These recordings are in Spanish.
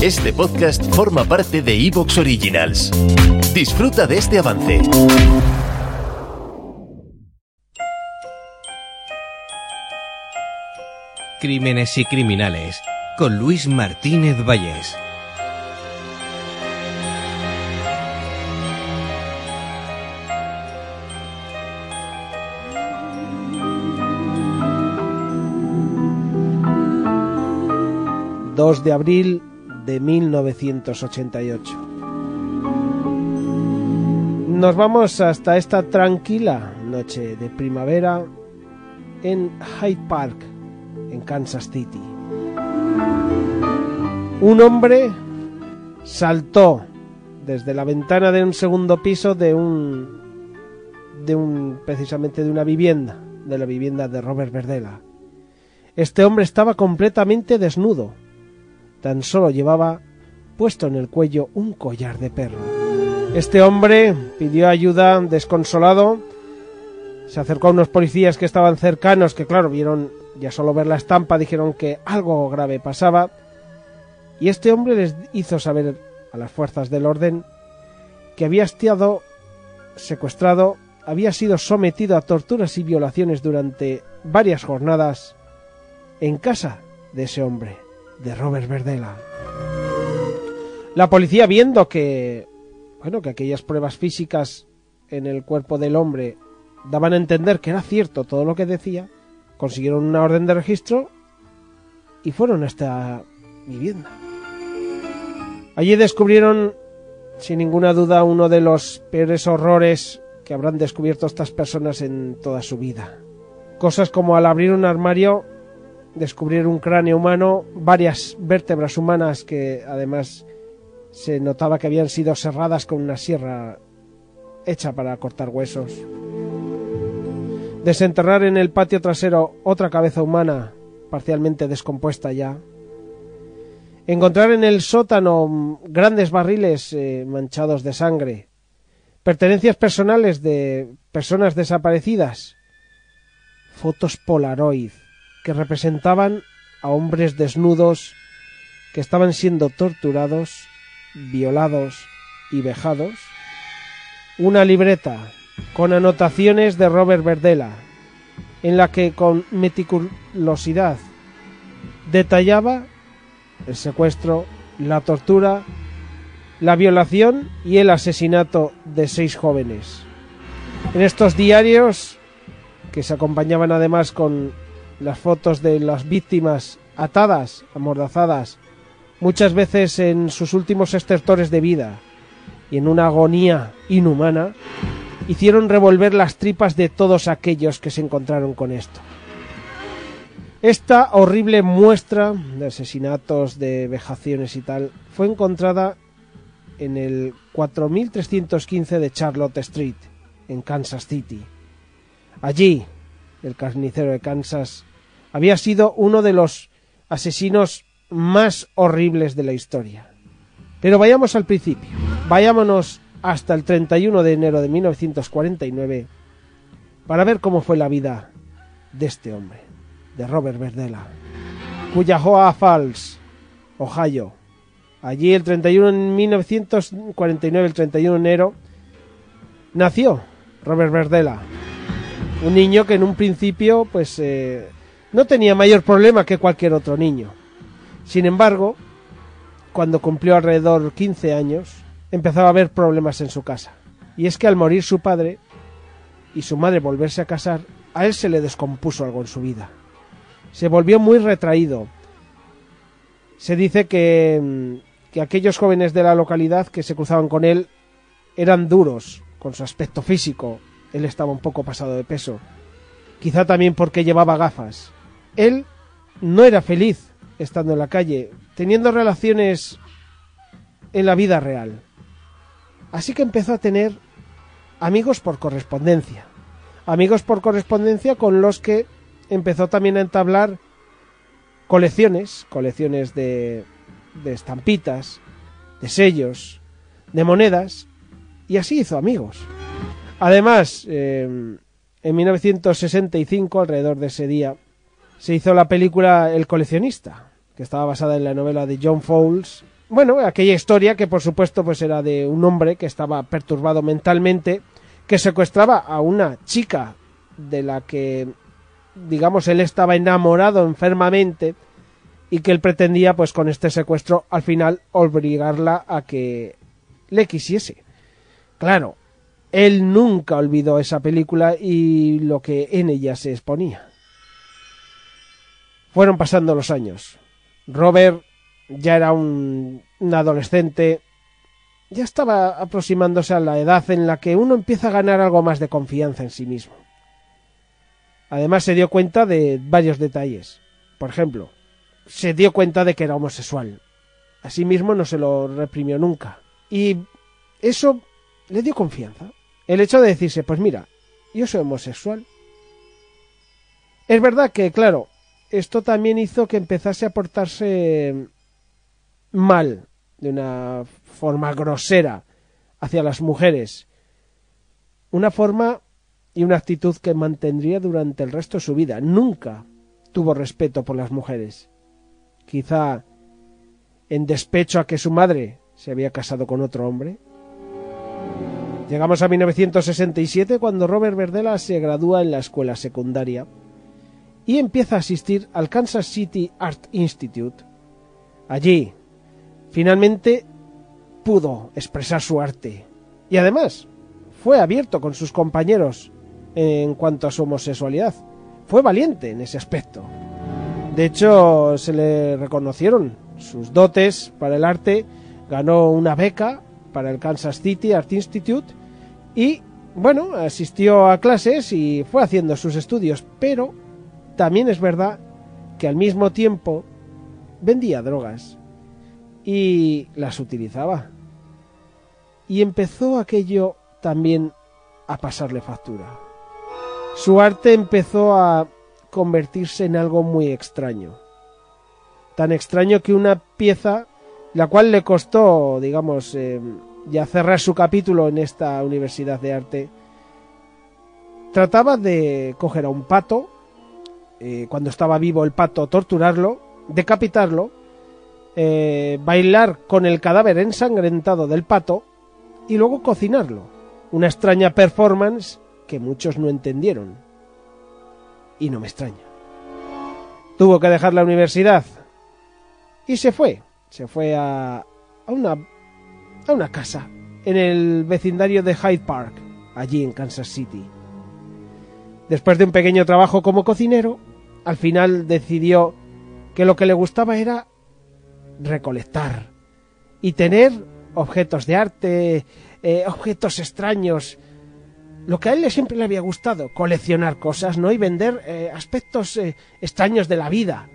Este podcast forma parte de Evox Originals. Disfruta de este avance. Crímenes y criminales con Luis Martínez Vallés. ...2 de abril de 1988. Nos vamos hasta esta tranquila noche de primavera en Hyde Park, en Kansas City. Un hombre saltó desde la ventana de un segundo piso de un de un precisamente de una vivienda, de la vivienda de Robert Verdela. Este hombre estaba completamente desnudo. Tan solo llevaba puesto en el cuello un collar de perro. Este hombre pidió ayuda desconsolado. Se acercó a unos policías que estaban cercanos, que claro, vieron ya solo ver la estampa, dijeron que algo grave pasaba. Y este hombre les hizo saber a las fuerzas del orden que había estado secuestrado, había sido sometido a torturas y violaciones durante varias jornadas en casa de ese hombre, de Robert Verdela. La policía viendo que bueno, que aquellas pruebas físicas en el cuerpo del hombre daban a entender que era cierto todo lo que decía, consiguieron una orden de registro y fueron a esta vivienda. Allí descubrieron, sin ninguna duda, uno de los peores horrores que habrán descubierto estas personas en toda su vida. Cosas como al abrir un armario, descubrir un cráneo humano, varias vértebras humanas que además se notaba que habían sido serradas con una sierra hecha para cortar huesos. Desenterrar en el patio trasero otra cabeza humana parcialmente descompuesta ya. Encontrar en el sótano grandes barriles eh, manchados de sangre. Pertenencias personales de personas desaparecidas. Fotos Polaroid que representaban a hombres desnudos que estaban siendo torturados, violados y vejados. Una libreta con anotaciones de Robert Verdela, en la que con meticulosidad detallaba el secuestro, la tortura, la violación y el asesinato de seis jóvenes. En estos diarios, que se acompañaban además con las fotos de las víctimas atadas, amordazadas, muchas veces en sus últimos estertores de vida y en una agonía inhumana, hicieron revolver las tripas de todos aquellos que se encontraron con esto. Esta horrible muestra de asesinatos, de vejaciones y tal, fue encontrada en el 4315 de Charlotte Street, en Kansas City. Allí, el carnicero de Kansas había sido uno de los asesinos más horribles de la historia. Pero vayamos al principio. Vayámonos hasta el 31 de enero de 1949 para ver cómo fue la vida de este hombre, de Robert Verdela. Cuyahoga Falls, Ohio. Allí el 31 en 1949, el 31 de enero, nació Robert Verdela. Un niño que en un principio pues eh, no tenía mayor problema que cualquier otro niño. Sin embargo, cuando cumplió alrededor 15 años, empezaba a haber problemas en su casa. Y es que al morir su padre y su madre volverse a casar, a él se le descompuso algo en su vida. Se volvió muy retraído. Se dice que, mm, que aquellos jóvenes de la localidad que se cruzaban con él eran duros con su aspecto físico. Él estaba un poco pasado de peso. Quizá también porque llevaba gafas. Él no era feliz estando en la calle, teniendo relaciones en la vida real. Así que empezó a tener amigos por correspondencia. Amigos por correspondencia con los que empezó también a entablar colecciones, colecciones de, de estampitas, de sellos, de monedas, y así hizo amigos. Además, eh, en 1965, alrededor de ese día, se hizo la película El coleccionista, que estaba basada en la novela de John Fowles bueno, aquella historia que por supuesto pues era de un hombre que estaba perturbado mentalmente, que secuestraba a una chica de la que digamos él estaba enamorado enfermamente y que él pretendía pues con este secuestro al final obligarla a que le quisiese. Claro, él nunca olvidó esa película y lo que en ella se exponía. Fueron pasando los años. Robert ya era un, adolescente, ya estaba aproximándose a la edad en la que uno empieza a ganar algo más de confianza en sí mismo. Además se dio cuenta de varios detalles. Por ejemplo, se dio cuenta de que era homosexual. Asimismo no se lo reprimió nunca. Y eso le dio confianza. El hecho de decirse, pues mira, yo soy homosexual. Es verdad que, claro, esto también hizo que empezase a portarse mal, de una forma grosera, hacia las mujeres. Una forma y una actitud que mantendría durante el resto de su vida. Nunca tuvo respeto por las mujeres. Quizá en despecho a que su madre se había casado con otro hombre. Llegamos a 1967 cuando Robert Verdela se gradúa en la escuela secundaria y empieza a asistir al Kansas City Art Institute. Allí, finalmente, pudo expresar su arte y además fue abierto con sus compañeros en cuanto a su homosexualidad. Fue valiente en ese aspecto. De hecho, se le reconocieron sus dotes para el arte, ganó una beca para el Kansas City Art Institute y, bueno, asistió a clases y fue haciendo sus estudios, pero también es verdad que al mismo tiempo vendía drogas y las utilizaba. Y empezó aquello también a pasarle factura. Su arte empezó a convertirse en algo muy extraño. Tan extraño que una pieza, la cual le costó, digamos, eh, ya cerrar su capítulo en esta Universidad de Arte, trataba de coger a un pato eh, cuando estaba vivo el pato, torturarlo, decapitarlo, eh, bailar con el cadáver ensangrentado del pato y luego cocinarlo. Una extraña performance que muchos no entendieron. Y no me extraña. Tuvo que dejar la universidad y se fue. Se fue a, a, una, a una casa en el vecindario de Hyde Park, allí en Kansas City. Después de un pequeño trabajo como cocinero, al final decidió que lo que le gustaba era recolectar y tener objetos de arte, eh, objetos extraños, lo que a él siempre le había gustado, coleccionar cosas, ¿no? Y vender eh, aspectos eh, extraños de la vida.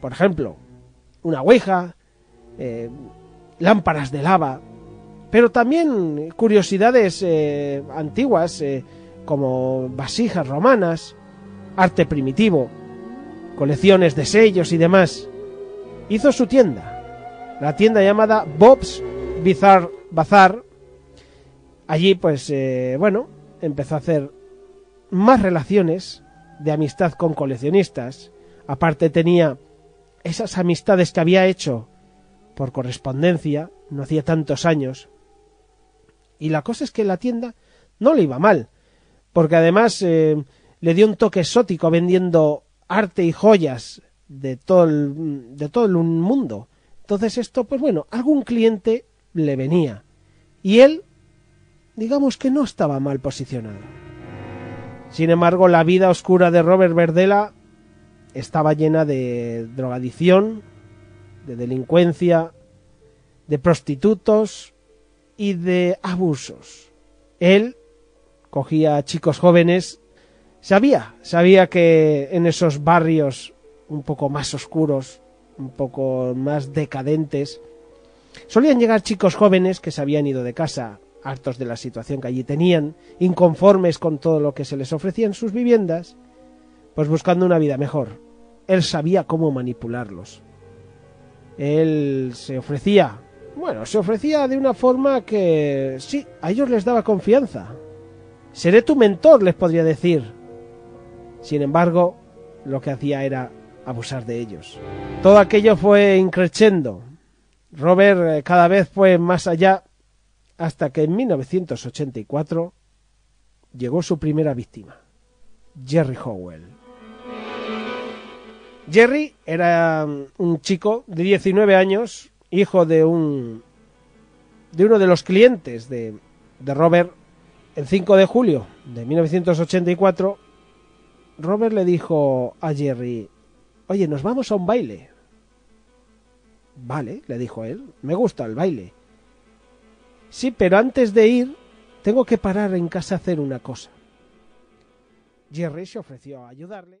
Por ejemplo, una ouija, lámparas de lava, pero también curiosidades antiguas como vasijas romanas, arte primitivo colecciones de sellos y demás, hizo su tienda, la tienda llamada Bob's Bizarre Bazar. Allí, pues, eh, bueno, empezó a hacer más relaciones de amistad con coleccionistas. Aparte tenía esas amistades que había hecho por correspondencia, no hacía tantos años. Y la cosa es que la tienda no le iba mal, porque además eh, le dio un toque exótico vendiendo arte y joyas de todo el, de todo el mundo. Entonces esto, pues bueno, algún cliente le venía. Y él, digamos que no estaba mal posicionado. Sin embargo, la vida oscura de Robert Verdela estaba llena de drogadicción, de delincuencia, de prostitutos y de abusos. Él cogía a chicos jóvenes Sabía, sabía que en esos barrios un poco más oscuros, un poco más decadentes, solían llegar chicos jóvenes que se habían ido de casa, hartos de la situación que allí tenían, inconformes con todo lo que se les ofrecía en sus viviendas, pues buscando una vida mejor. Él sabía cómo manipularlos. Él se ofrecía, bueno, se ofrecía de una forma que sí, a ellos les daba confianza. Seré tu mentor, les podría decir. Sin embargo, lo que hacía era abusar de ellos. Todo aquello fue increciendo Robert eh, cada vez fue más allá hasta que en 1984 llegó su primera víctima, Jerry Howell. Jerry era mm, un chico de 19 años, hijo de un de uno de los clientes de, de Robert el 5 de julio de 1984 Robert le dijo a Jerry, oye, nos vamos a un baile. Vale, le dijo él, me gusta el baile. Sí, pero antes de ir, tengo que parar en casa a hacer una cosa. Jerry se ofreció a ayudarle.